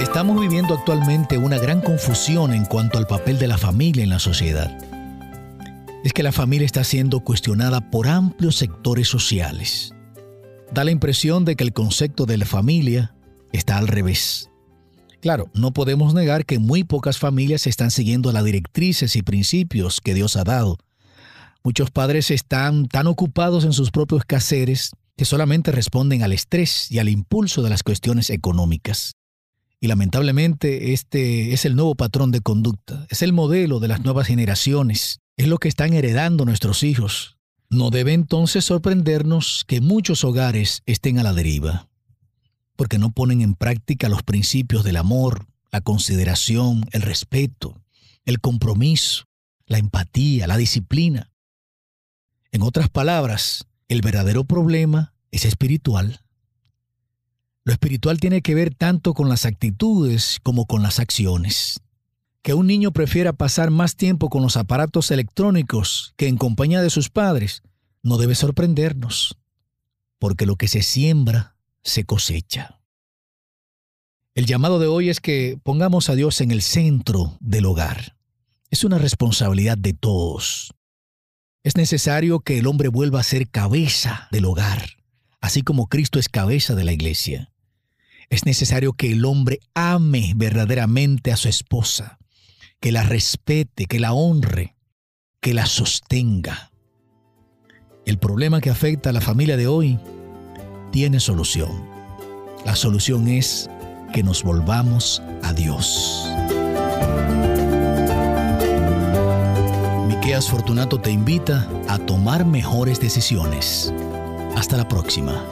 Estamos viviendo actualmente una gran confusión en cuanto al papel de la familia en la sociedad. Es que la familia está siendo cuestionada por amplios sectores sociales. Da la impresión de que el concepto de la familia está al revés. Claro, no podemos negar que muy pocas familias están siguiendo las directrices y principios que Dios ha dado. Muchos padres están tan ocupados en sus propios quehaceres que solamente responden al estrés y al impulso de las cuestiones económicas. Y lamentablemente este es el nuevo patrón de conducta, es el modelo de las nuevas generaciones, es lo que están heredando nuestros hijos. No debe entonces sorprendernos que muchos hogares estén a la deriva, porque no ponen en práctica los principios del amor, la consideración, el respeto, el compromiso, la empatía, la disciplina. En otras palabras, el verdadero problema es espiritual. Lo espiritual tiene que ver tanto con las actitudes como con las acciones. Que un niño prefiera pasar más tiempo con los aparatos electrónicos que en compañía de sus padres no debe sorprendernos, porque lo que se siembra se cosecha. El llamado de hoy es que pongamos a Dios en el centro del hogar. Es una responsabilidad de todos. Es necesario que el hombre vuelva a ser cabeza del hogar, así como Cristo es cabeza de la iglesia es necesario que el hombre ame verdaderamente a su esposa, que la respete, que la honre, que la sostenga. El problema que afecta a la familia de hoy tiene solución. La solución es que nos volvamos a Dios. Miqueas Fortunato te invita a tomar mejores decisiones. Hasta la próxima.